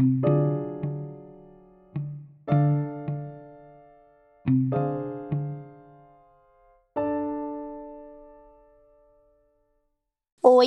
Oi,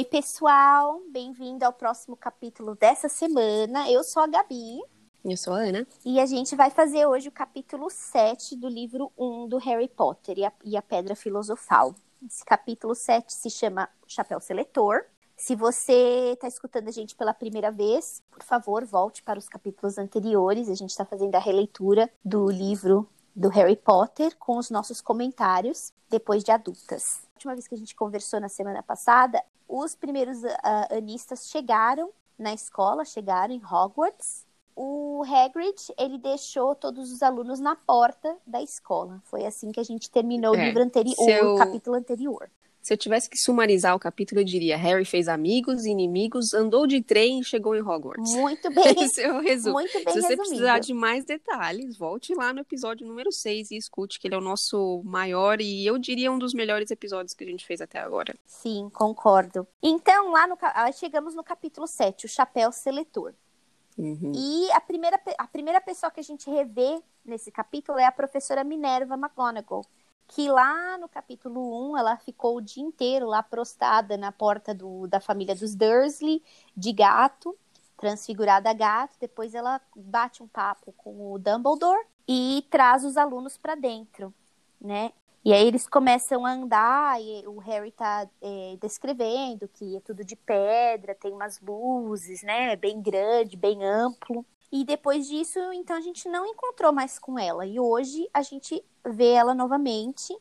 pessoal, bem-vindo ao próximo capítulo dessa semana. Eu sou a Gabi. Eu sou a Ana. E a gente vai fazer hoje o capítulo 7 do livro 1 do Harry Potter e a, e a Pedra Filosofal. Esse capítulo 7 se chama Chapéu Seletor. Se você está escutando a gente pela primeira vez, por favor, volte para os capítulos anteriores. A gente está fazendo a releitura do livro do Harry Potter com os nossos comentários depois de adultas. A última vez que a gente conversou na semana passada, os primeiros uh, anistas chegaram na escola, chegaram em Hogwarts. O Hagrid, ele deixou todos os alunos na porta da escola. Foi assim que a gente terminou é, o livro anterior, seu... o capítulo anterior. Se eu tivesse que sumarizar o capítulo, eu diria: Harry fez amigos, inimigos, andou de trem e chegou em Hogwarts. Muito bem. Esse é o resumo. Muito bem Se você resumido. precisar de mais detalhes, volte lá no episódio número 6 e escute, que ele é o nosso maior e eu diria um dos melhores episódios que a gente fez até agora. Sim, concordo. Então, lá no chegamos no capítulo 7, o chapéu seletor. Uhum. E a primeira, a primeira pessoa que a gente revê nesse capítulo é a professora Minerva McGonagall que lá no capítulo 1 ela ficou o dia inteiro lá prostada na porta do, da família dos Dursley, de gato, transfigurada a gato. Depois ela bate um papo com o Dumbledore e traz os alunos para dentro, né? E aí eles começam a andar e o Harry tá é, descrevendo que é tudo de pedra, tem umas luzes, né? Bem grande, bem amplo. E depois disso, então a gente não encontrou mais com ela. E hoje a gente vê ela novamente,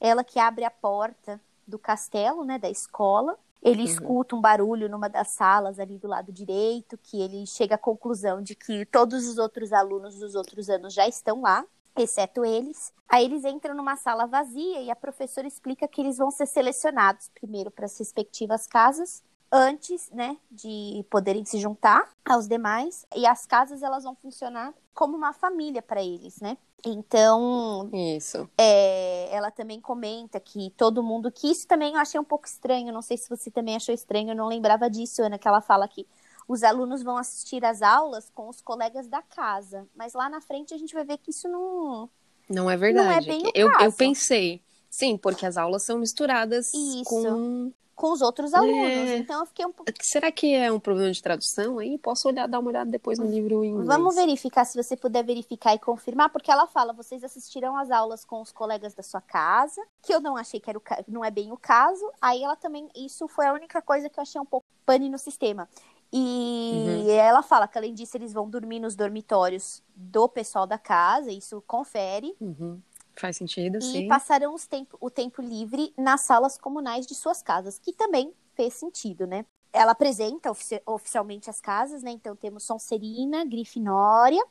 ela que abre a porta do castelo, né, da escola. Ele uhum. escuta um barulho numa das salas ali do lado direito, que ele chega à conclusão de que todos os outros alunos dos outros anos já estão lá, exceto eles. Aí eles entram numa sala vazia e a professora explica que eles vão ser selecionados primeiro para as respectivas casas antes, né, de poderem se juntar aos demais. E as casas elas vão funcionar como uma família para eles, né? Então, isso. É, ela também comenta que todo mundo que isso também eu achei um pouco estranho. Não sei se você também achou estranho. Eu não lembrava disso, Ana, que ela fala que os alunos vão assistir às aulas com os colegas da casa, mas lá na frente a gente vai ver que isso não não é verdade. Não é bem o eu, caso. eu pensei, sim, porque as aulas são misturadas Isso. com com os outros alunos. É. Então eu fiquei um pouco. Será que é um problema de tradução aí? Posso olhar, dar uma olhada depois no livro em inglês. Vamos verificar se você puder verificar e confirmar, porque ela fala: vocês assistiram às aulas com os colegas da sua casa, que eu não achei que era o não é bem o caso. Aí ela também, isso foi a única coisa que eu achei um pouco pane no sistema. E uhum. ela fala que além disso eles vão dormir nos dormitórios do pessoal da casa, isso confere. Uhum. Faz sentido, e sim. E passarão tempo, o tempo livre nas salas comunais de suas casas, que também fez sentido, né? Ela apresenta ofici oficialmente as casas, né? Então temos Sonserina, Grifinória,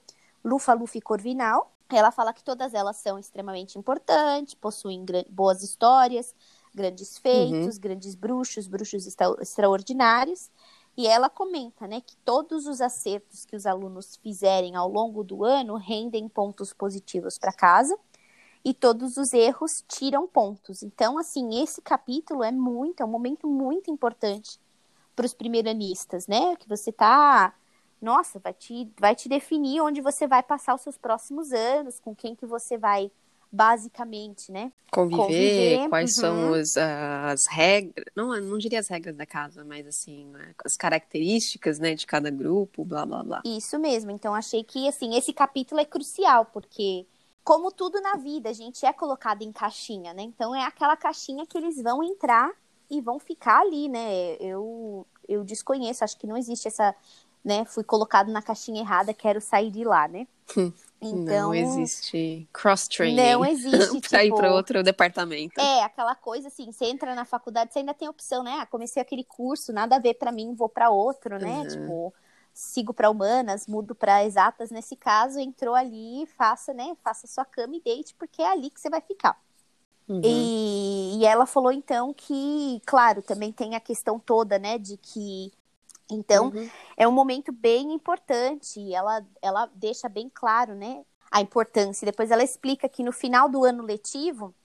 Lufa-Lufa e Corvinal. Ela fala que todas elas são extremamente importantes, possuem boas histórias, grandes feitos, uhum. grandes bruxos, bruxos extra extraordinários. E ela comenta, né, que todos os acertos que os alunos fizerem ao longo do ano rendem pontos positivos para casa e todos os erros tiram pontos. Então, assim, esse capítulo é muito, é um momento muito importante para os primeiranistas, né? Que você tá, nossa, vai te, vai te definir onde você vai passar os seus próximos anos, com quem que você vai basicamente, né? Conviver, Conviver, quais uhum. são as, as regras, não, não diria as regras da casa, mas assim, né, as características, né, de cada grupo, blá, blá, blá. Isso mesmo, então achei que, assim, esse capítulo é crucial, porque como tudo na vida, a gente é colocado em caixinha, né? Então é aquela caixinha que eles vão entrar e vão ficar ali, né? Eu, eu desconheço, acho que não existe essa, né? Fui colocado na caixinha errada, quero sair de lá, né? Então, não existe cross-training. Não existe, pra tipo, ir para outro departamento. É, aquela coisa assim, você entra na faculdade, você ainda tem opção, né? Ah, comecei aquele curso, nada a ver para mim, vou para outro, né? Uhum. Tipo, sigo para humanas, mudo para exatas nesse caso, entrou ali, faça, né, faça sua cama e deite, porque é ali que você vai ficar. Uhum. E, e, ela falou então que, claro, também tem a questão toda, né, de que então Uhum. é um momento bem importante, e ela ela deixa bem claro, né, a importância. Depois ela explica que no final do ano letivo,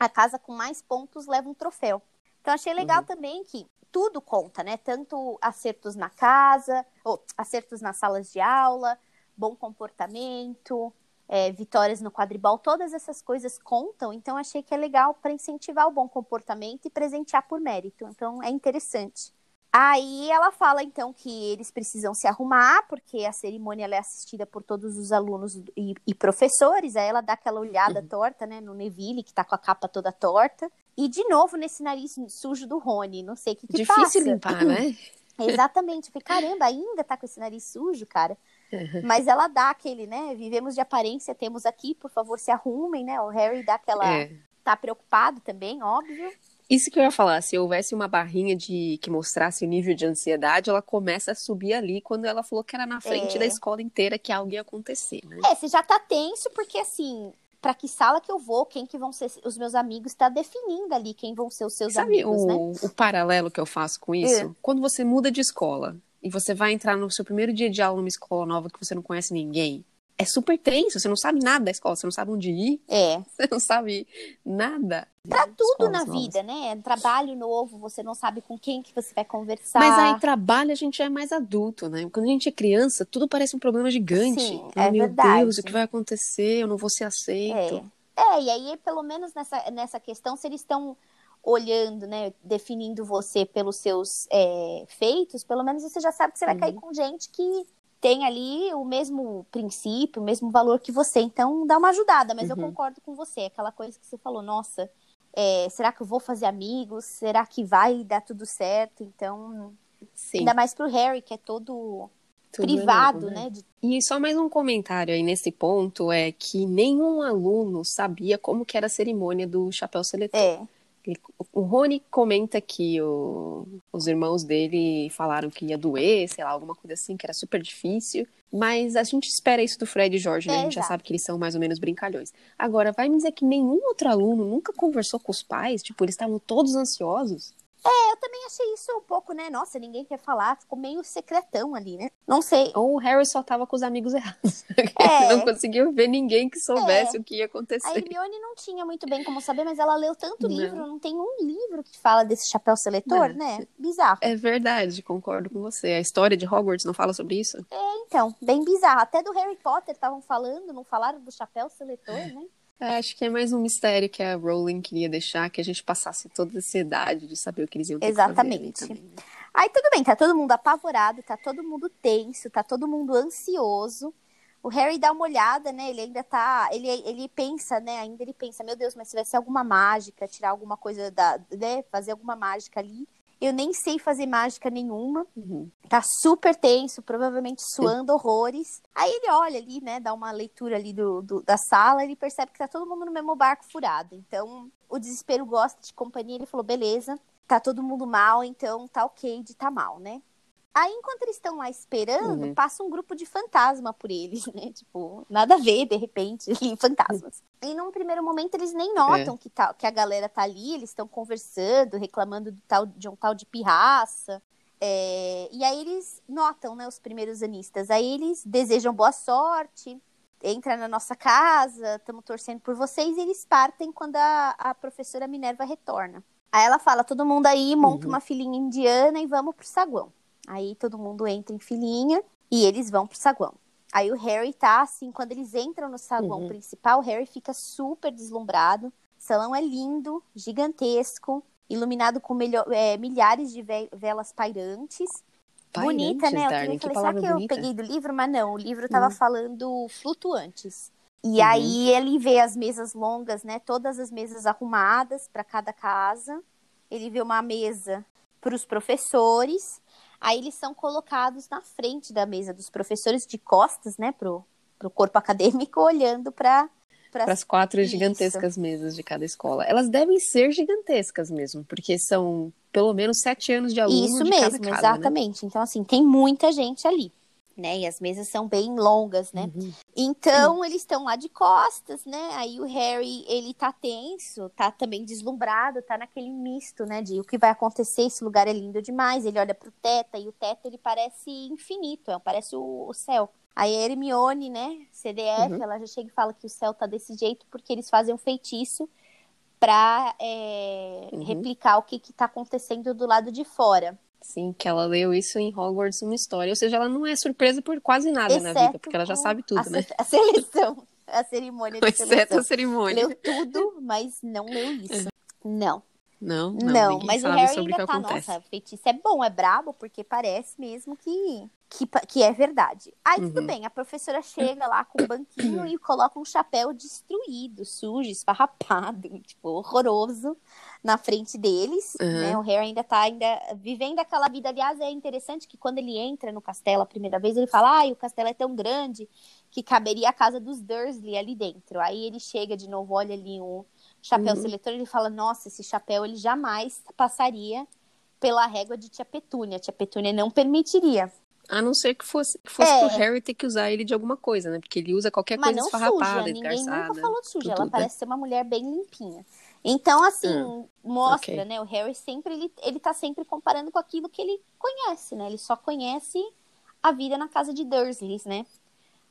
a casa com mais pontos leva um troféu. Então achei legal Uhum. também que tudo conta, né? Tanto acertos na casa, ou acertos nas salas de aula, bom comportamento, é, vitórias no quadribol, todas essas coisas contam. Então achei que é legal para incentivar o bom comportamento e presentear por mérito. Então é interessante. Aí ela fala então que eles precisam se arrumar, porque a cerimônia é assistida por todos os alunos e, e professores. Aí ela dá aquela olhada Uhum. torta, né, no Neville, que tá com a capa toda torta. E de novo nesse nariz sujo do Rony. Não sei o que, que Difícil passa. limpar, né? Exatamente. Eu falei, caramba, ainda tá com esse nariz sujo, cara. Uhum. Mas ela dá aquele, né? Vivemos de aparência, temos aqui, por favor, se arrumem, né? O Harry dá aquela. É. Tá preocupado também, óbvio. Isso que eu ia falar, se houvesse uma barrinha de que mostrasse o nível de ansiedade, ela começa a subir ali quando ela falou que era na frente É. da escola inteira que algo ia acontecer, né? É, você já tá tenso, porque assim, pra que sala que eu vou, quem que vão ser os meus amigos, tá definindo ali quem vão ser os seus Sabe amigos, o, né? o paralelo que eu faço com isso? É. Quando você muda de escola e você vai entrar no seu primeiro dia de aula numa escola nova que você não conhece ninguém, é super tenso, você não sabe nada da escola, você não sabe onde ir, É. você não sabe nada. Pra tudo na novas. vida, né? Trabalho novo, você não sabe com quem que você vai conversar. Mas aí trabalho a gente já é mais adulto, né? Quando a gente é criança, tudo parece um problema gigante. Sim, Ah, é meu verdade. Deus, o que vai acontecer? Eu não vou ser aceito. É. é, e aí, pelo menos nessa, nessa questão, se eles estão olhando, né, definindo você pelos seus é, feitos, pelo menos você já sabe que você vai Uhum. cair com gente que tem ali o mesmo princípio, o mesmo valor que você. Então, dá uma ajudada, mas eu Uhum. concordo com você. Aquela coisa que você falou, nossa, é, será que eu vou fazer amigos? Será que vai dar tudo certo? Então, Sim. ainda mais pro Harry, que é todo tudo privado, novo, né? de- E só mais um comentário aí nesse ponto é que nenhum aluno sabia como que era a cerimônia do chapéu seletor. É, O Rony comenta que o- os irmãos dele falaram que ia doer, sei lá, alguma coisa assim, que era super difícil. Mas a gente espera isso do Fred e Jorge, né? É, a gente já sabe que eles são mais ou menos brincalhões. Agora, vai me dizer que nenhum outro aluno nunca conversou com os pais? Tipo, eles estavam todos ansiosos? Eu também achei isso um pouco, né? Nossa, ninguém quer falar, ficou meio secretão ali, né? Não sei. Ou o Harry só tava com os amigos errados. É. Não conseguiu ver ninguém que soubesse o que ia acontecer. A Hermione não tinha muito bem como saber, mas ela leu tanto Não. livro, não tem um livro que fala desse chapéu seletor, Não. né? Bizarro. É verdade, concordo com você. A história de Hogwarts não fala sobre isso? Então, bem bizarro. Até do Harry Potter estavam falando, não falaram do chapéu seletor, né? É, acho que é mais um mistério que a Rowling queria deixar, que a gente passasse toda a ansiedade de saber o que eles iam ter Exatamente. também. né? Aí tudo bem, tá todo mundo apavorado, tá todo mundo tenso, tá todo mundo ansioso. O Harry dá uma olhada, né? Ele ainda tá. Ele, ele pensa, né? Ainda ele pensa, meu Deus, mas se vai ser alguma mágica, tirar alguma coisa da. né? Fazer alguma mágica ali. Eu nem sei fazer mágica nenhuma. Uhum. Tá super tenso, provavelmente suando horrores. Aí ele olha ali, né? Dá uma leitura ali do, do- da sala, ele percebe que tá todo mundo no mesmo barco furado. Então, o desespero gosta de companhia. Ele falou: beleza, tá todo mundo mal, então tá ok de tá mal, né? Aí, enquanto eles estão lá esperando, Uhum. passa um grupo de fantasma por eles, né? Tipo, nada a ver, de repente, ali, fantasmas. E num primeiro momento eles nem notam que, tá, que a galera tá ali, eles estão conversando, reclamando do tal, de um tal de pirraça. É, e aí eles notam, né, os primeiros anistas. Aí eles desejam boa sorte, entra na nossa casa, estamos torcendo por vocês, e eles partem quando a, a professora Minerva retorna. Aí ela fala, todo mundo aí, monta Uhum. uma filinha indiana e vamos pro saguão. Aí todo mundo entra em filinha e eles vão pro saguão. Aí o Harry tá assim, quando eles entram no saguão Uhum. principal, o Harry fica super deslumbrado. O salão é lindo, gigantesco, iluminado com é, milhares de ve- velas pairantes. bonita, Pairantes, né? Eu Darling, falei, será que eu bonita. peguei do livro? Mas não, o livro tava Hum. falando flutuantes. E Uhum. aí ele vê as mesas longas, né? Todas as mesas arrumadas para cada casa. Ele vê uma mesa para os professores. Aí eles são colocados na frente da mesa dos professores, de costas, né? Pro, pro corpo acadêmico, olhando para Para as quatro Isso. gigantescas mesas de cada escola. Elas devem ser gigantescas mesmo, porque são pelo menos sete anos de aluno Isso de mesmo, cada casa, né? exatamente. Então, assim, tem muita gente ali, né? E as mesas são bem longas, né? Uhum. Então, eles estão lá de costas, né? Aí o Harry, ele tá tenso, tá também deslumbrado, tá naquele misto, né? De o que vai acontecer, esse lugar é lindo demais. Ele olha pro teto e o teto, ele parece infinito, é, parece o, o céu. Aí a Hermione, né, CDF, Uhum. ela já chega e fala que o céu tá desse jeito porque eles fazem um feitiço para é, uhum. replicar o que está acontecendo do lado de fora. Sim, que ela leu isso em Hogwarts uma história. Ou seja, ela não é surpresa por quase nada Exceto na vida, porque ela já sabe tudo, a, né? A seleção, a cerimônia de Exceto seleção. a cerimônia. Leu tudo, mas não leu isso. Não. Não, não, não mas o Harry ainda tá, acontece. nossa, feitiço é bom, é brabo, porque parece mesmo que, que, que é verdade. Aí uhum. tudo bem, a professora chega lá com o banquinho e coloca um chapéu destruído, sujo, esfarrapado, tipo, horroroso na frente deles, uhum. né? O Harry ainda tá ainda vivendo aquela vida. Aliás, é interessante que quando ele entra no castelo a primeira vez, ele fala: "Ai, o castelo é tão grande que caberia a casa dos Dursley ali dentro". Aí ele chega de novo, olha ali um chapéu uhum. seletor, ele fala: Nossa, esse chapéu ele jamais passaria pela régua de Tia Petúnia. Tia Petúnia não permitiria. A não ser que fosse, que fosse é. pro Harry ter que usar ele de alguma coisa, né? Porque ele usa qualquer Mas coisa esfarrapada, suja. Ninguém nunca falou de suja. Ela né? parece ser uma mulher bem limpinha. Então, assim, hum, mostra, okay. né? O Harry sempre, ele, ele tá sempre comparando com aquilo que ele conhece, né? Ele só conhece a vida na casa de Dursleys, né?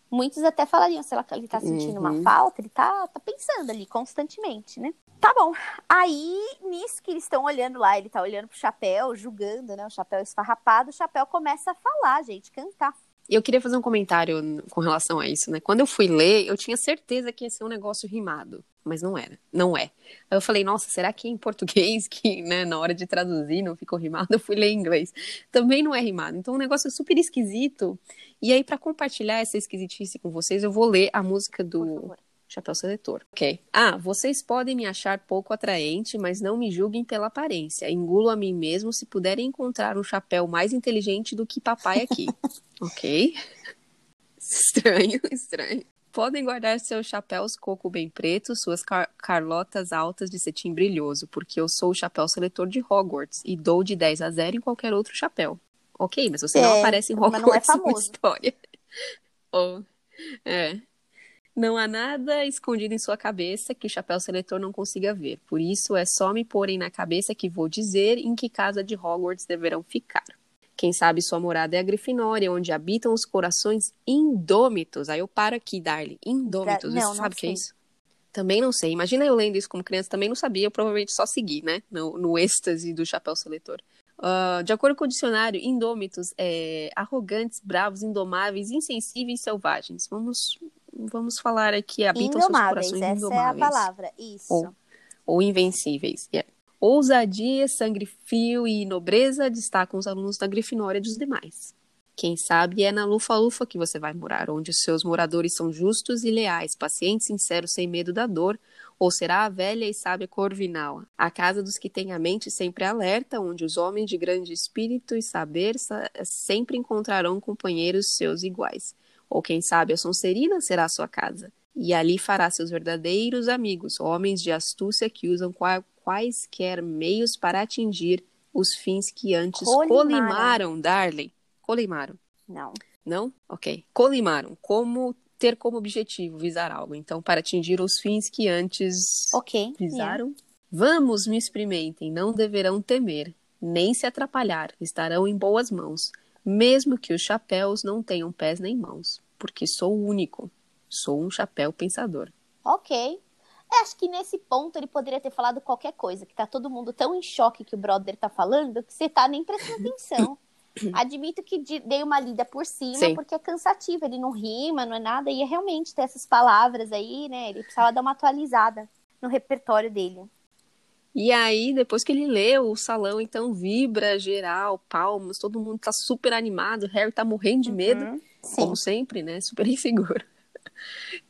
Muitos até falariam, se ele tá sentindo uhum. uma falta, ele tá, tá pensando ali constantemente, né? Tá bom. Aí, nisso que eles estão olhando lá, ele tá olhando pro chapéu, julgando, né? O chapéu esfarrapado, o chapéu começa a falar, gente, cantar. Eu queria fazer um comentário com relação a isso, né? Quando eu fui ler, eu tinha certeza que ia ser um negócio rimado, mas não era, não é. Aí eu falei, nossa, será que em português, que né, na hora de traduzir não ficou rimado, eu fui ler em inglês. Também não é rimado. Então o um negócio é super esquisito. E aí, para compartilhar essa esquisitice com vocês, eu vou ler a música do Chapéu Seletor. Ok. Ah, vocês podem me achar pouco atraente, mas não me julguem pela aparência. Engulo a mim mesmo se puderem encontrar um chapéu mais inteligente do que papai aqui. ok. Estranho, estranho. Podem guardar seus chapéus coco bem pretos, suas car carlotas altas de cetim brilhoso, porque eu sou o chapéu seletor de Hogwarts e dou de 10 a 0 em qualquer outro chapéu. Ok, mas você é, não aparece em Hogwarts não é famoso. história. oh, é. Não há nada escondido em sua cabeça que o chapéu seletor não consiga ver. Por isso é só me porem na cabeça que vou dizer em que casa de Hogwarts deverão ficar. Quem sabe sua morada é a Grifinória, onde habitam os corações indômitos. Aí eu paro aqui, Darly. Indômitos. Não, Você sabe o que é isso? Também não sei. Imagina eu lendo isso como criança, também não sabia. Eu provavelmente só segui, né? No, no êxtase do chapéu seletor. Uh, de acordo com o dicionário, indômitos é arrogantes, bravos, indomáveis, insensíveis, selvagens. Vamos vamos falar aqui, habitam seus corações essa indomáveis. Essa é a palavra, isso. Ou, ou invencíveis. Yeah. Ousadia, sangue frio e nobreza destacam os alunos da Grifinória dos demais. Quem sabe é na Lufa-Lufa que você vai morar, onde os seus moradores são justos e leais, pacientes, sinceros, sem medo da dor, ou será a velha e sábia Corvinal, a casa dos que têm a mente sempre alerta, onde os homens de grande espírito e saber sempre encontrarão companheiros seus iguais. Ou quem sabe a Sonserina será a sua casa. E ali fará seus verdadeiros amigos, homens de astúcia que usam quaisquer meios para atingir os fins que antes colimaram, colimaram Darley. Colimaram. Não. Não? Ok. Colimaram. Como ter como objetivo visar algo. Então, para atingir os fins que antes okay, visaram. Yeah. Vamos, me experimentem, não deverão temer, nem se atrapalhar, estarão em boas mãos mesmo que os chapéus não tenham pés nem mãos, porque sou único, sou um chapéu pensador. Ok. É, acho que nesse ponto ele poderia ter falado qualquer coisa, que tá todo mundo tão em choque que o brother tá falando, que você tá nem prestando atenção. Admito que dei uma lida por cima, Sim. porque é cansativo, ele não rima, não é nada, e é realmente ter essas palavras aí, né? Ele precisava dar uma atualizada no repertório dele. E aí, depois que ele leu, o salão então vibra geral, palmas, todo mundo tá super animado, Harry tá morrendo de medo, uhum, como sempre, né? Super inseguro.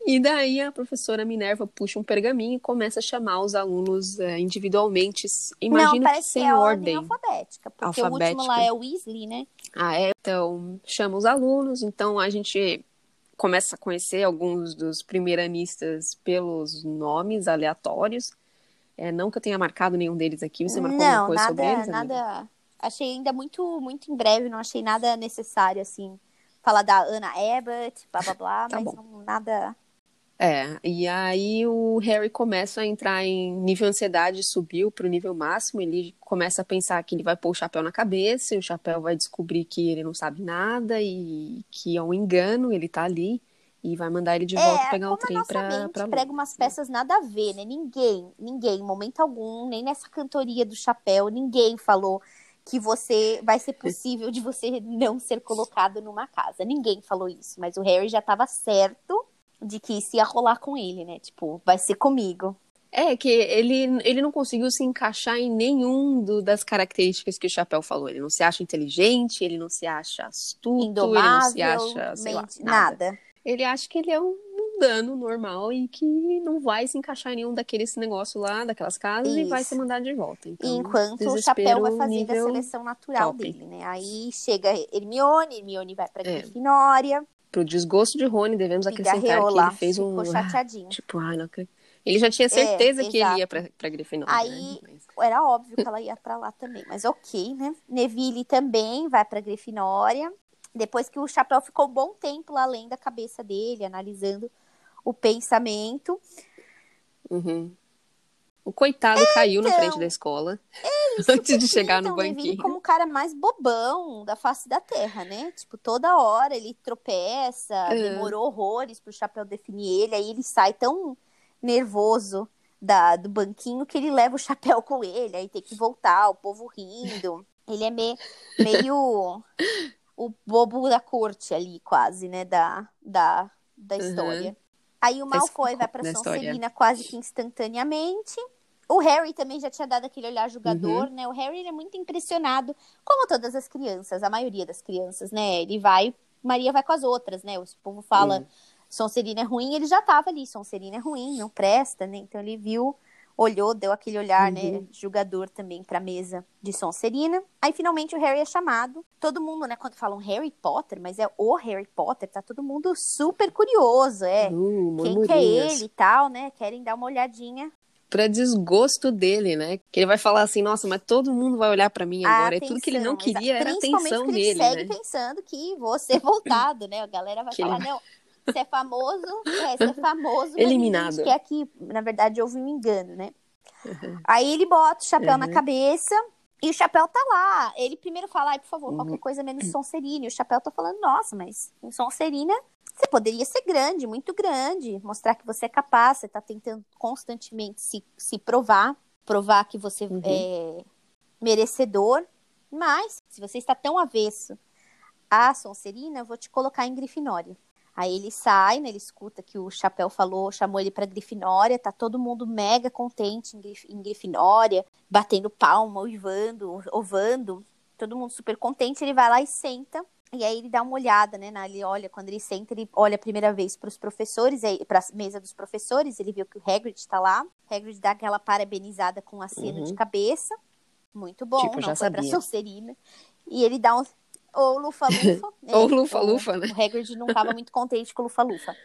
E daí a professora Minerva puxa um pergaminho e começa a chamar os alunos é, individualmente. Imagino Não, que sem que é ordem. alfabética, porque alfabética. o último lá é o Weasley, né? Ah, é. Então, chama os alunos, então a gente começa a conhecer alguns dos primeiranistas pelos nomes aleatórios. É, não que eu tenha marcado nenhum deles aqui, você marcou não, alguma coisa nada, sobre eles? Nada, amiga? achei ainda muito, muito em breve, não achei nada necessário, assim, falar da Anna Abbott, blá blá blá, tá mas não, nada... É, e aí o Harry começa a entrar em nível ansiedade, subiu para o nível máximo, ele começa a pensar que ele vai pôr o chapéu na cabeça, e o chapéu vai descobrir que ele não sabe nada e que é um engano, ele tá ali. E vai mandar ele de volta é, pegar o trem pra, mente pra prega umas peças nada a ver, né? Ninguém, ninguém, em momento algum, nem nessa cantoria do chapéu, ninguém falou que você vai ser possível de você não ser colocado numa casa. Ninguém falou isso, mas o Harry já tava certo de que isso ia rolar com ele, né? Tipo, vai ser comigo. É, que ele, ele não conseguiu se encaixar em nenhum do- das características que o Chapéu falou. Ele não se acha inteligente, ele não se acha astuto, ele não se Indomável, acha, sei lá, mente- nada. nada. Ele acha que ele é um mundano normal e que não vai se encaixar em nenhum daqueles negócios lá, daquelas casas, e vai Isso. ser mandado de volta. Então, Enquanto o chapéu vai fazendo nível- a seleção natural top. dele, né? Aí chega Hermione, Hermione vai pra É. Grifinória, Pro desgosto de Rony, devemos acrescentar que ele fez um. ficou chateadinho. Tipo, ai, não. Ele já tinha certeza que exato. ele ia pra, pra Grifinória. Aí- né? Mas- Era óbvio que ela ia pra lá também, mas ok, né? Neville também vai pra Grifinória. Depois que o chapéu ficou um bom tempo lá além da cabeça dele, analisando o pensamento. Uhum. O coitado caiu na frente da escola antes de chegar no então, banquinho. como o cara mais bobão da face da terra, né? Tipo, toda hora ele tropeça, É. demorou horrores pro chapéu definir ele, aí ele sai tão nervoso da, do banquinho que ele leva o chapéu com ele, aí tem que voltar, o povo rindo. Ele é me, meio o bobo da corte ali, quase, né? Da, da, da Uhum. história. Aí o Da Malfoy esco- vai pra. Sonserina quase que instantaneamente. O Harry também já tinha dado aquele olhar julgador, Uhum. né? O Harry é muito impressionado, como todas as crianças, a maioria das crianças, né? Ele vai, Maria vai com as outras, né? O povo fala, Uhum. Sonserina é ruim, ele já tava ali, Sonserina é ruim, não presta, né? Então ele viu, olhou, deu aquele olhar, né, Uhum. julgador também pra mesa de Sonserina. Aí finalmente o Harry é chamado. Todo mundo, né, quando falam Harry Potter, mas é o Harry Potter, tá todo mundo super curioso, é. Uh, Quem que é ele e tal, né? Querem dar uma olhadinha. Pra desgosto dele, né? Que ele vai falar assim, nossa, mas todo mundo vai olhar pra mim agora. E tudo que ele não atenção, queria era atenção porque ele dele, segue né? pensando que vou ser voltado, né? A galera vai Que ele falar, não, você é famoso, é, é famoso, Eliminado. que, na verdade, houve um engano, né? Aí ele bota o chapéu na Uhum. cabeça e o chapéu tá lá. Ele primeiro fala, ai, por favor, Uhum. qualquer coisa menos Sonserina. E o chapéu tá falando, nossa, mas em Sonserina você poderia ser grande, muito grande, mostrar que você é capaz, você tá tentando constantemente se, se provar, provar que você Uhum. é merecedor. Mas, se você está tão avesso a Sonserina, eu vou te colocar em Grifinória. Aí ele sai, né, ele escuta que o Chapéu falou, chamou ele pra Grifinória, tá todo mundo mega contente em, Grif em Grifinória, batendo palma, uivando, ovando, todo mundo super contente, ele vai lá e senta, e aí ele dá uma olhada, né, na, ele olha, quando ele senta, ele olha a primeira vez pros professores, aí, pra mesa dos professores, ele viu que o Hagrid tá lá, o Hagrid dá aquela parabenizada com aceno Uhum. de cabeça, muito bom, Tipo, não já foi pra sabia. Sonserina, e ele dá um, ou lufa-lufa. né? Ou lufa-lufa, né? O Hagrid não tava muito contente com o lufa-lufa.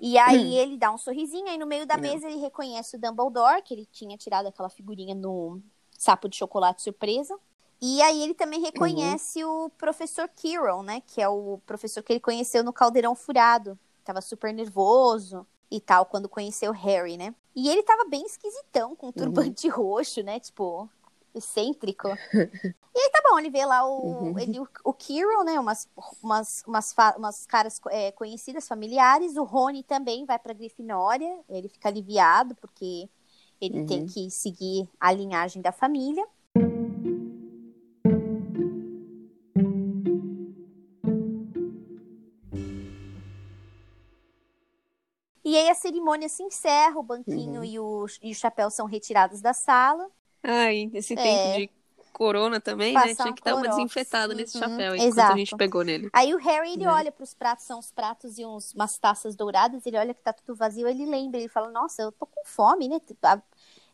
E aí ele dá um sorrisinho, aí no meio da mesa ele reconhece o Dumbledore, que ele tinha tirado aquela figurinha no sapo de chocolate surpresa. E aí ele também reconhece o professor Quirrell, né? Que é o professor que ele conheceu no Caldeirão Furado. Tava super nervoso e tal, quando conheceu o Harry, né? E ele tava bem esquisitão, com um turbante roxo, né? Tipo, excêntrico. E aí tá bom, ele vê lá o, Uhum. ele, o, o Kirill, né? Umas, umas, umas, umas caras é, conhecidas, familiares. O Rony também vai pra Grifinória. Ele fica aliviado, porque ele Uhum. tem que seguir a linhagem da família. E aí a cerimônia se encerra, o banquinho Uhum. e, o, e o chapéu são retirados da sala. Ai, esse É. tempo de corona também, né? Passar Tinha um que dar uma desinfetada nesse Uhum, chapéu enquanto exato. a gente pegou nele. Aí o Harry, ele Né? olha para os pratos, são os pratos e uns, umas taças douradas, ele olha que tá tudo vazio, ele lembra, ele fala, nossa, eu tô com fome, né? A-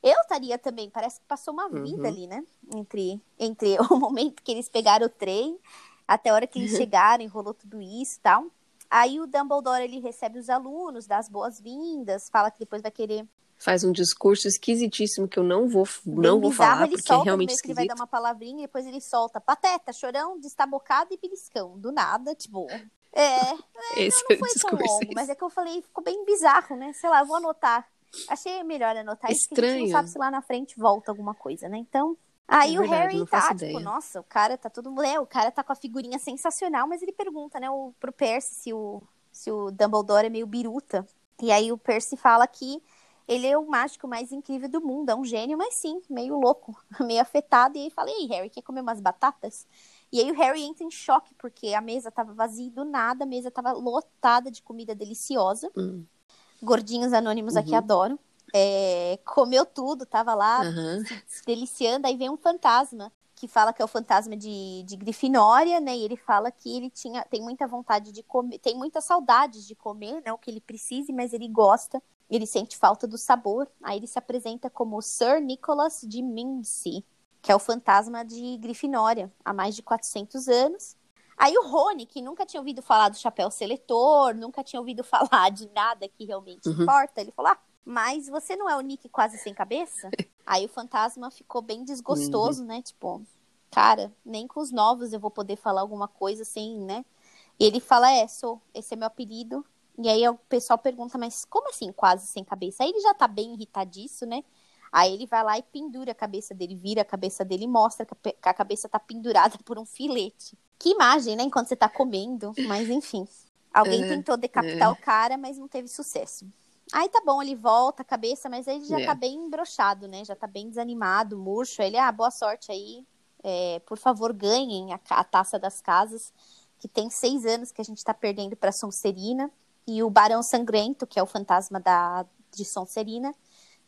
Eu estaria também, parece que passou uma vida Uhum. ali, né? Entre, entre o momento que eles pegaram o trem, até a hora que eles chegaram, enrolou tudo isso e tal. Aí o Dumbledore, ele recebe os alunos, dá as boas-vindas, fala que depois vai querer Faz um discurso esquisitíssimo que eu não vou, não vou bizarro, falar, ele porque é solta, realmente no meio que ele vai dar esquisito. uma palavrinha, e depois ele solta pateta, chorão, destabocado e beliscão, do nada, tipo... É, Esse não foi tão discurso. longo, mas é que eu falei, ficou bem bizarro, né? Sei lá, eu vou anotar. Achei melhor anotar isso, porque a gente não Estranho. sabe se lá na frente volta alguma coisa, né? Então. Aí É o verdade, Harry tá, tipo, ideia. nossa, o cara tá todo. É, o cara tá com a figurinha sensacional, mas ele pergunta, né, o, pro Percy se o, se o Dumbledore é meio biruta. E aí o Percy fala que ele é o mágico mais incrível do mundo, é um gênio, mas sim, meio louco, meio afetado. E aí fala, ei, Harry, quer comer umas batatas? E aí o Harry entra em choque, porque a mesa tava vazia e do nada, a mesa tava lotada de comida deliciosa. Hum. Gordinhos anônimos aqui Uhum. adoram. É, comeu tudo, tava lá Aham. se deliciando. Aí vem um fantasma que fala que é o fantasma de, de Grifinória, né? E ele fala que ele tinha, tem muita vontade de comer, tem muitas saudades de comer, não que ele precise, mas ele gosta. Ele sente falta do sabor. Aí ele se apresenta como Sir Nicholas de Mincy, que é o fantasma de Grifinória há mais de 400 anos. Aí o Rony, que nunca tinha ouvido falar do chapéu seletor, nunca tinha ouvido falar de nada que realmente Uhum. importa, ele falou: Ah, mas você não é o Nick quase sem cabeça? Aí o fantasma ficou bem desgostoso, né? Tipo, cara, nem com os novos eu vou poder falar alguma coisa sem, né? E ele fala: É, sou, esse é meu apelido. E aí o pessoal pergunta: Mas como assim quase sem cabeça? Aí ele já tá bem irritadiço, né? Aí ele vai lá e pendura a cabeça dele, vira a cabeça dele e mostra que a pe- que a cabeça tá pendurada por um filete. Que imagem, né? Enquanto você tá comendo, mas enfim. Alguém É, tentou decapitar é. o cara, mas não teve sucesso. Aí tá bom, ele volta a cabeça, mas ele já É. tá bem embroxado, né? Já tá bem desanimado, murcho. Ele, ah, boa sorte aí. É, por favor, ganhem a, a taça das casas, que tem seis anos que a gente tá perdendo pra Sonserina. E o Barão Sangrento, que é o fantasma da, de Sonserina,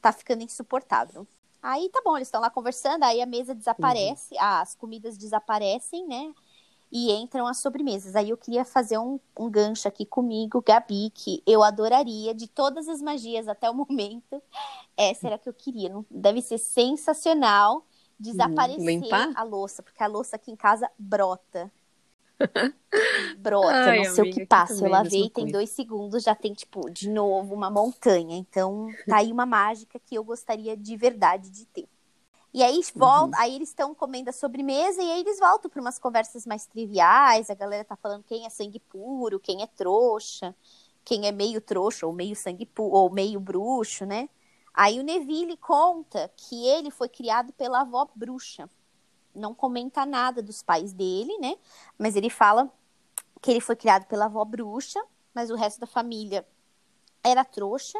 tá ficando insuportável. Aí tá bom, eles estão lá conversando, aí a mesa desaparece, ah, as comidas desaparecem, né? E entram as sobremesas. Aí eu queria fazer um, um gancho aqui comigo, Gabi, que eu adoraria, de todas as magias até o momento, essa era a que eu queria. Deve ser sensacional desaparecer limpar? a louça, porque a louça aqui em casa brota. Brota, Ai, não sei o amiga, que aqui passa. Eu a lavei, tem coisa. dois segundos, já tem, tipo, de novo, uma montanha. Então, tá aí uma mágica que eu gostaria de verdade de ter. E aí, volta, aí eles estão comendo a sobremesa e aí eles voltam para umas conversas mais triviais. A galera tá falando quem é sangue puro, quem é trouxa, quem é meio trouxa ou meio sangue puro, ou meio bruxo, né? Aí o Neville conta que ele foi criado pela avó bruxa. Não comenta nada dos pais dele, né? Mas ele fala que ele foi criado pela avó bruxa, mas o resto da família era trouxa.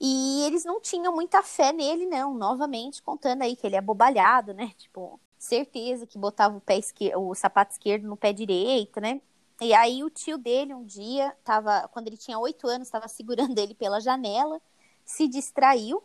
E eles não tinham muita fé nele, não. Novamente, contando aí que ele é abobalhado, né? Tipo, certeza que botava o pé esquerdo, o sapato esquerdo no pé direito, né? E aí o tio dele um dia tava, quando ele tinha oito anos, estava segurando ele pela janela, se distraiu,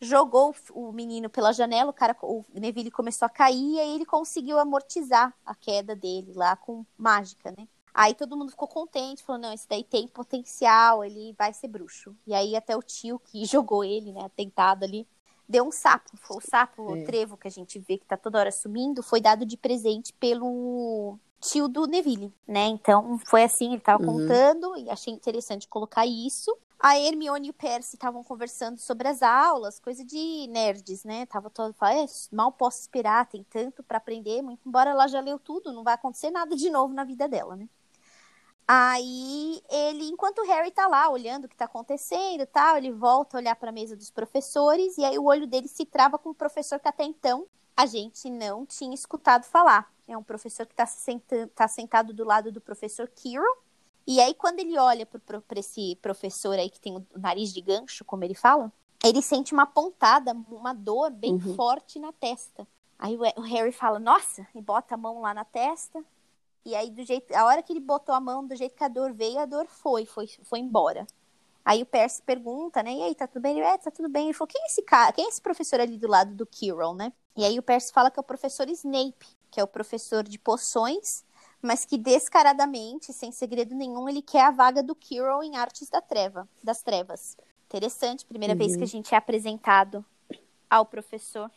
jogou o menino pela janela, o cara, o Neville começou a cair e aí ele conseguiu amortizar a queda dele lá com mágica, né? Aí todo mundo ficou contente, falou, não, esse daí tem potencial, ele vai ser bruxo. E aí até o tio que jogou ele, né, atentado ali, deu um sapo. Foi o sapo, É. o trevo que a gente vê que tá toda hora sumindo, foi dado de presente pelo tio do Neville, né? Então foi assim, ele tava Uhum. contando e achei interessante colocar isso. A Hermione e o Percy estavam conversando sobre as aulas, coisa de nerds, né? Tava todo falando, é, mal posso esperar, tem tanto pra aprender, muito embora ela já leu tudo, não vai acontecer nada de novo na vida dela, né? Aí ele, enquanto o Harry tá lá olhando o que tá acontecendo e tal, ele volta a olhar para a mesa dos professores e aí o olho dele se trava com o professor que até então a gente não tinha escutado falar. É um professor que tá, senta, tá sentado do lado do professor Kirill. E aí quando ele olha para esse professor aí que tem o nariz de gancho, como ele fala, ele sente uma pontada, uma dor bem Uhum. forte na testa. Aí o Harry fala, nossa, e bota a mão lá na testa. E aí, do jeito, a hora que ele botou a mão, do jeito que a dor veio, a dor foi, foi, foi embora. Aí o Percy pergunta, né? E aí, tá tudo bem? Ele, é, tá tudo bem. Ele falou, quem é esse cara? Quem é esse professor ali do lado do Kirill, né? E aí o Percy fala que é o professor Snape, que é o professor de poções, mas que descaradamente, sem segredo nenhum, ele quer a vaga do Kirill em Artes da Treva, das Trevas. Interessante, primeira vez Uhum. que a gente é apresentado ao professor.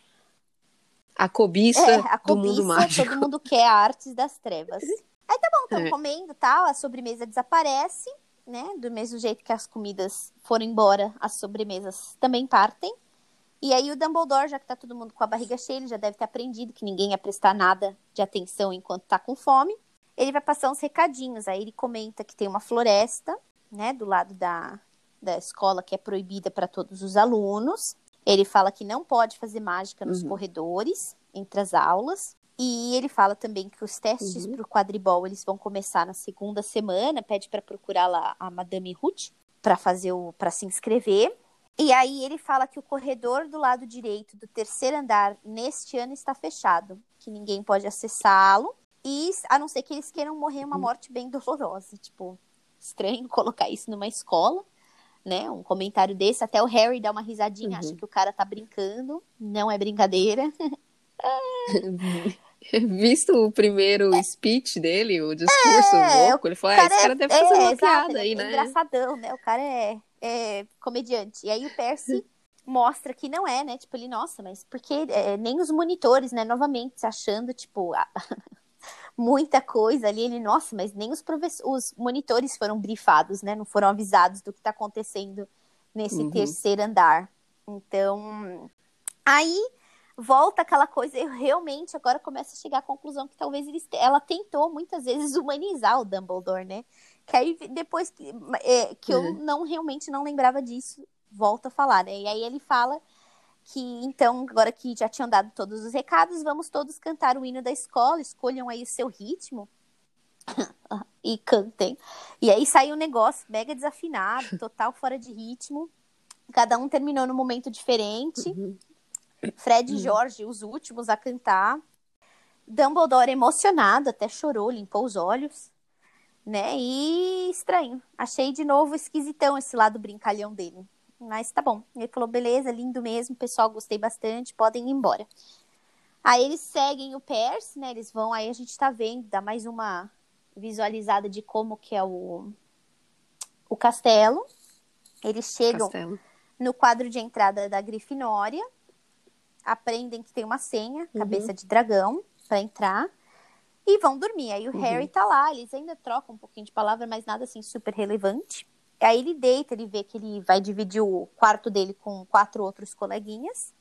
A cobiça É, a do mundo cobiça, mágico. todo mundo quer a Artes das Trevas. Aí tá bom, estão É. comendo tal, a sobremesa desaparece, né? Do mesmo jeito que as comidas foram embora, as sobremesas também partem. E aí o Dumbledore, já que tá todo mundo com a barriga cheia, ele já deve ter aprendido que ninguém ia prestar nada de atenção enquanto tá com fome. Ele vai passar uns recadinhos. Aí ele comenta que tem uma floresta, né, do lado da, da escola que é proibida para todos os alunos. Ele fala que não pode fazer mágica nos Uhum. corredores, entre as aulas. E ele fala também que os testes Uhum. para o quadribol eles vão começar na segunda semana. Pede para procurar lá a Madame Ruth para fazer o para se inscrever. E aí ele fala que o corredor do lado direito do terceiro andar neste ano está fechado, que ninguém pode acessá-lo. E a não ser que eles queiram morrer uma Uhum. morte bem dolorosa, tipo, estranho colocar isso numa escola, né? Um comentário desse, até o Harry dá uma risadinha, Uhum. acha que o cara tá brincando, não é brincadeira. Visto o primeiro speech dele, o discurso É, louco, ele falou: ah, esse cara deve fazer é, uma exato, piada ele aí, é né? engraçadão, né? O cara é, é comediante. E aí o Percy mostra que não é, né? Tipo, ele, nossa, mas porque é, nem os monitores, né? Novamente, se achando, tipo, a- muita coisa ali. Ele, nossa, mas nem os, profess- os monitores foram brifados, né? Não foram avisados do que tá acontecendo nesse Uhum. terceiro andar. Então, aí volta aquela coisa, eu realmente agora começo a chegar à conclusão que talvez eles, ela tentou muitas vezes humanizar o Dumbledore, né? Que aí depois que, é, que eu Uhum. não realmente não lembrava disso, volta a falar, né? E aí ele fala que então, agora que já tinham dado todos os recados, vamos todos cantar o hino da escola, escolham aí o seu ritmo e cantem. E aí saiu um negócio mega desafinado, total fora de ritmo. Cada um terminou num momento diferente. Uhum. Fred e Jorge, os últimos a cantar. Dumbledore emocionado, até chorou, limpou os olhos. Né? E estranho. Achei de novo esquisitão esse lado brincalhão dele. Mas tá bom. Ele falou: beleza, lindo mesmo, pessoal, gostei bastante, podem ir embora. Aí eles seguem o Percy, né? Eles vão, aí a gente tá vendo, dá mais uma visualizada de como que é o, o castelo. Eles chegam Castelo. no quadro de entrada da Grifinória. Aprendem que tem uma senha, Uhum. cabeça de dragão, para entrar. E vão dormir. Aí o Uhum. Harry tá lá, eles ainda trocam um pouquinho de palavra, mas nada assim super relevante. Aí ele deita, ele vê que ele vai dividir o quarto dele com quatro outros coleguinhas.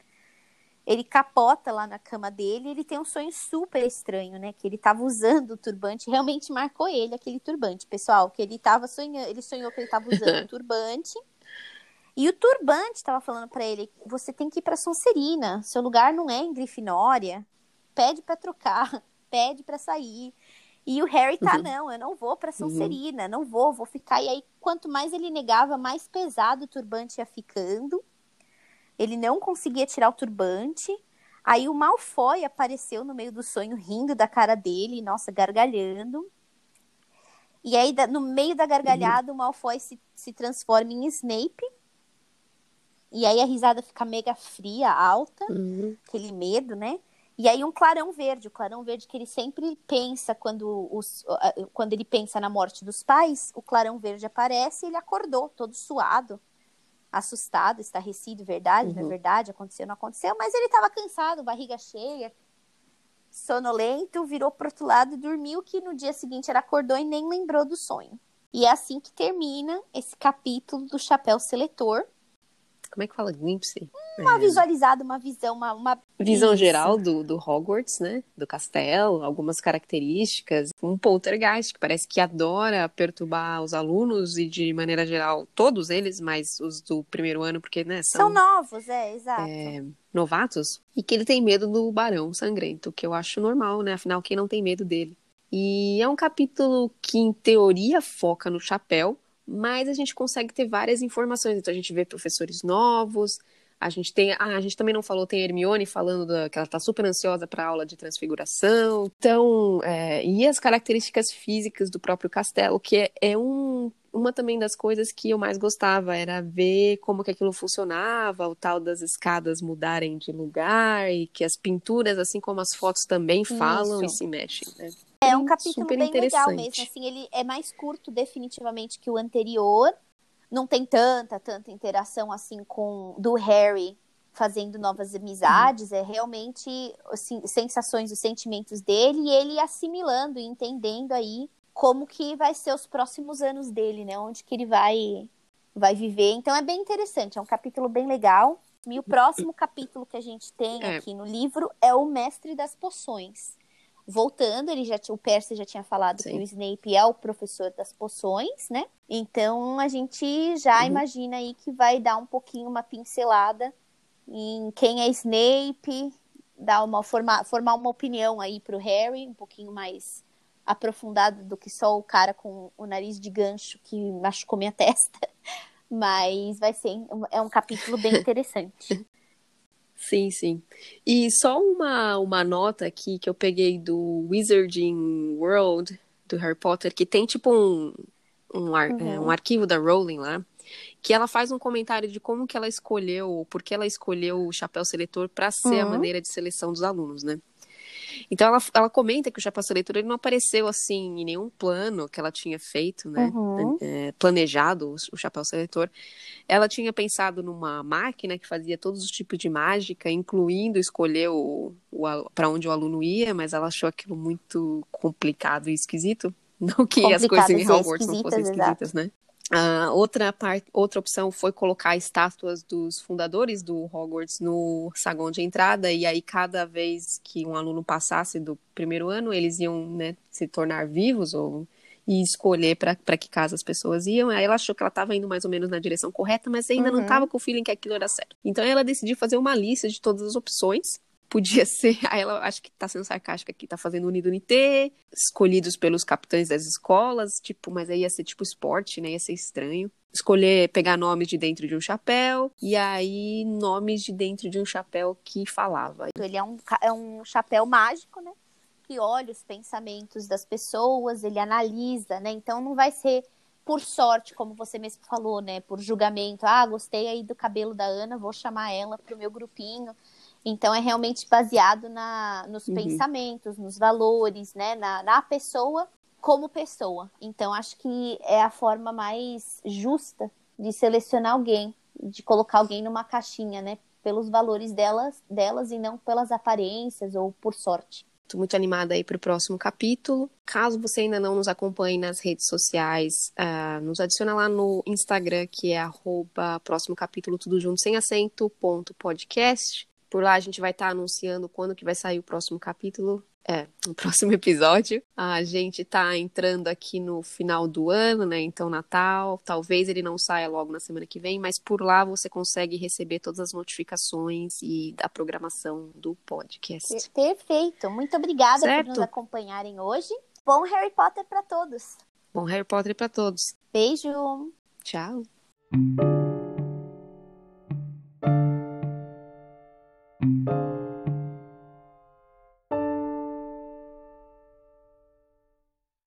Ele capota lá na cama dele, ele tem um sonho super estranho, né? Que ele tava usando o turbante, realmente marcou ele aquele turbante, pessoal, que ele tava sonhando, ele sonhou que ele tava usando o turbante. E o turbante tava falando pra ele: "Você tem que ir pra Sonserina, seu lugar não é em Grifinória. Pede pra trocar, pede pra sair". E o Harry tá, Uhum. não, eu não vou pra Sonserina, não vou, vou ficar. E aí, quanto mais ele negava, mais pesado o turbante ia ficando. Ele não conseguia tirar o turbante. Aí o Malfoy apareceu no meio do sonho, rindo da cara dele, nossa, gargalhando. E aí, no meio da gargalhada, o Malfoy se, se transforma em Snape. E aí a risada fica mega fria, alta Uhum. aquele medo, né? E aí um clarão verde, o clarão verde que ele sempre pensa quando, os, quando ele pensa na morte dos pais, o clarão verde aparece e ele acordou, todo suado, assustado, estarrecido, verdade, não é Uhum. verdade, aconteceu, não aconteceu, mas ele estava cansado, barriga cheia, sonolento, virou pro outro lado e dormiu, que no dia seguinte ele acordou e nem lembrou do sonho. E é assim que termina esse capítulo do Chapéu Seletor. Como é que fala glimpse? Uma É. visualizada, uma visão, uma, uma Visão Isso. geral do, do Hogwarts, né? Do castelo, algumas características. Um poltergeist que parece que adora perturbar os alunos e, de maneira geral, todos eles, mas os do primeiro ano, porque, né, São novos, é, exato. novatos. E que ele tem medo do Barão Sangrento, que eu acho normal, né? Afinal, quem não tem medo dele? E é um capítulo que, em teoria, foca no chapéu, mas a gente consegue ter várias informações. Então, a gente vê professores novos, a gente tem. Ah, a gente também não falou, tem a Hermione falando da- que ela tá super ansiosa para a aula de transfiguração. Então, é, e as características físicas do próprio castelo, que é, é um, uma também das coisas que eu mais gostava, era ver como que aquilo funcionava, o tal das escadas mudarem de lugar, e que as pinturas, assim como as fotos, também falam Isso. e se mexem, né? É um capítulo super bem legal mesmo. Assim, ele é mais curto, definitivamente, que o anterior. Não tem tanta, tanta interação assim com do Harry fazendo novas amizades. É realmente assim, sensações, os sentimentos dele e ele assimilando e entendendo aí como que vai ser os próximos anos dele, né? Onde que ele vai vai viver. Então é bem interessante, é um capítulo bem legal. E o próximo capítulo que a gente tem É. aqui no livro é o Mestre das Poções. Voltando, ele já o Percy já tinha falado Sim. que o Snape é o professor das poções, né? Então a gente já Uhum. imagina aí que vai dar um pouquinho uma pincelada em quem é Snape dar uma formar, formar uma opinião aí pro Harry, um pouquinho mais aprofundada do que só o cara com o nariz de gancho que machucou minha testa. Mas vai ser é um capítulo bem interessante. Sim, sim. E só uma, uma nota aqui que eu peguei do Wizarding World do Harry Potter, que tem tipo um, um, ar, uhum. é, um arquivo da Rowling lá, que ela faz um comentário de como que ela escolheu, porque ela escolheu o chapéu seletor para ser uhum. a maneira de seleção dos alunos, né? Então ela, ela comenta que o chapéu seletor ele não apareceu assim em nenhum plano que ela tinha feito, né? Uhum. É, planejado o, chapéu seletor. Ela tinha pensado numa máquina que fazia todos os tipos de mágica, incluindo escolher o, o para onde o aluno ia, mas ela achou aquilo muito complicado e esquisito. Não que as coisas em Hogwarts não fossem esquisitas, exato. né? Uh, outra, part, outra opção foi colocar estátuas dos fundadores do Hogwarts no saguão de entrada, e aí cada vez que um aluno passasse do primeiro ano, eles iam né, se tornar vivos ou e escolher para que casa as pessoas iam. Aí ela achou que ela estava indo mais ou menos na direção correta, mas ainda uhum. não estava com o feeling que aquilo era certo. Então ela decidiu fazer uma lista de todas as opções podia ser. Aí ela acho que tá sendo sarcástica aqui, tá fazendo unido unité, escolhidos pelos capitães das escolas, tipo, mas aí ia ser tipo esporte, né? Ia ser estranho. Escolher pegar nomes de dentro de um chapéu, e aí nomes de dentro de um chapéu que falava. Ele é um, é um chapéu mágico, né? Que olha os pensamentos das pessoas, ele analisa, né? Então não vai ser por sorte, como você mesmo falou, né? Por julgamento. Ah, gostei aí do cabelo da Ana, vou chamar ela pro meu grupinho. Então é realmente baseado na, nos uhum. pensamentos, nos valores, né? Na, na pessoa como pessoa. Então acho que é a forma mais justa de selecionar alguém, de colocar alguém numa caixinha, né? Pelos valores delas, delas e não pelas aparências ou por sorte. Estou muito animada aí para o próximo capítulo. Caso você ainda não nos acompanhe nas redes sociais, uh, nos adiciona lá no Instagram, que é arroba próximo capítulo tudo junto sem acento, ponto podcast. Por lá a gente vai estar tá anunciando quando que vai sair o próximo capítulo. É, o próximo episódio. A gente está entrando aqui no final do ano, né? Então, Natal. Talvez ele não saia logo na semana que vem, mas por lá você consegue receber todas as notificações e da programação do podcast. Perfeito. Muito obrigada certo? por nos acompanharem hoje. Bom Harry Potter para todos. Bom Harry Potter para todos. Beijo. Tchau.